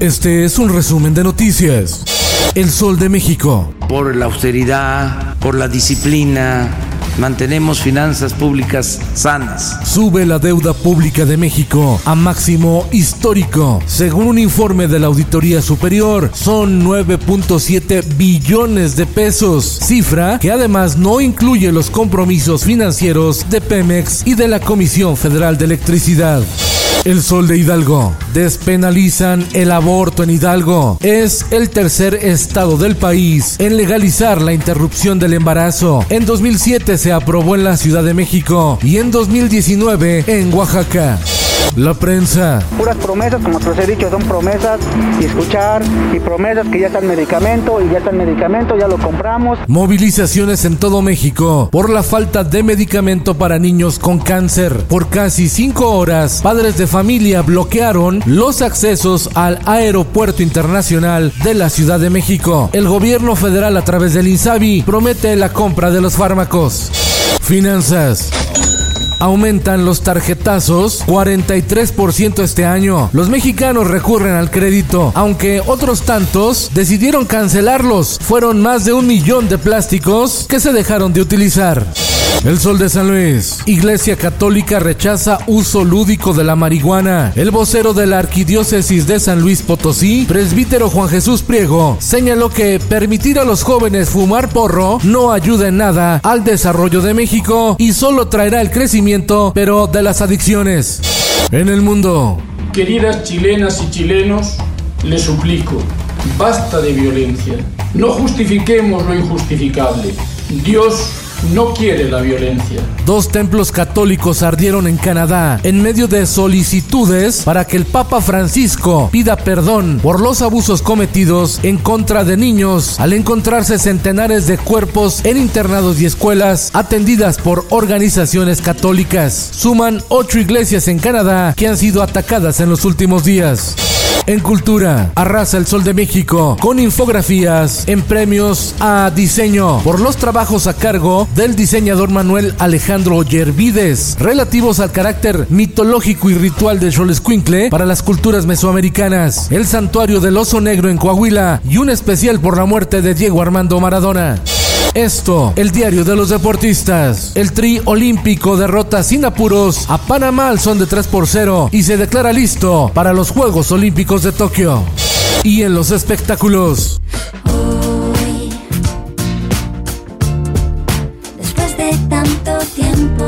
Este es un resumen de noticias. El Sol de México. Por la austeridad, por la disciplina, mantenemos finanzas públicas sanas. Sube la deuda pública de México a máximo histórico. Según un informe de la Auditoría Superior, son 9.7 billones de pesos, cifra que además no incluye los compromisos financieros de Pemex y de la Comisión Federal de Electricidad. El Sol de Hidalgo. Despenalizan el aborto en Hidalgo. Es el tercer estado del país en legalizar la interrupción del embarazo. En 2007 se aprobó en la Ciudad de México y en 2019 en Oaxaca. La prensa. Puras promesas, como te los he dicho, son promesas y escuchar y promesas que ya está el medicamento y ya está el medicamento, ya lo compramos. Movilizaciones en todo México por la falta de medicamento para niños con cáncer. Por casi cinco horas, padres de familia bloquearon los accesos al Aeropuerto Internacional de la Ciudad de México. El gobierno federal a través del INSABI promete la compra de los fármacos. Finanzas. Aumentan los tarjetazos 43% este año. Los mexicanos recurren al crédito, aunque otros tantos decidieron cancelarlos. Fueron más de un millón de plásticos que se dejaron de utilizar. El Sol de San Luis. Iglesia Católica rechaza uso lúdico de la marihuana. El vocero de la Arquidiócesis de San Luis Potosí, presbítero Juan Jesús Priego, señaló que permitir a los jóvenes fumar porro no ayuda en nada al desarrollo de México y solo traerá el crecimiento, pero de las adicciones. En el mundo. Queridas chilenas y chilenos, les suplico, basta de violencia. No justifiquemos lo injustificable. Dios no quiere la violencia. Dos templos católicos ardieron en Canadá en medio de solicitudes para que el Papa Francisco pida perdón por los abusos cometidos en contra de niños al encontrarse centenares de cuerpos en internados y escuelas atendidas por organizaciones católicas. Suman ocho iglesias en Canadá que han sido atacadas en los últimos días. En cultura, arrasa el Sol de México con infografías en premios a diseño por los trabajos a cargo del diseñador Manuel Alejandro Yervides, relativos al carácter mitológico y ritual de Xolescuincle para las culturas mesoamericanas, el santuario del oso negro en Coahuila y un especial por la muerte de Diego Armando Maradona. Esto, el diario de los deportistas. El tri olímpico derrota sin apuros a Panamá al son de 3 por 0 y se declara listo para los Juegos Olímpicos de Tokio. Y en los espectáculos. Después de tanto tiempo.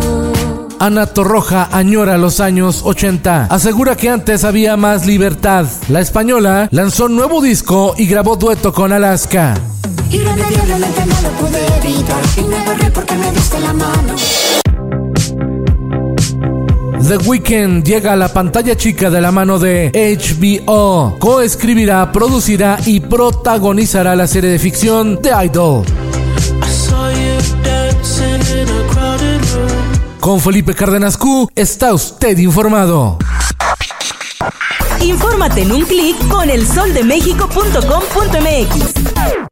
Ana Torroja añora los años 80. Asegura que antes había más libertad. La española lanzó nuevo disco y grabó dueto con Alaska. Y irremediablemente no lo pude evitar. Y me agarré porque me diste la mano. The Weeknd llega a la pantalla chica de la mano de HBO. Coescribirá, producirá y protagonizará la serie de ficción The Idol. Con Felipe Cárdenas Q está usted informado. Infórmate en un clic con elsoldemexico.com.mx.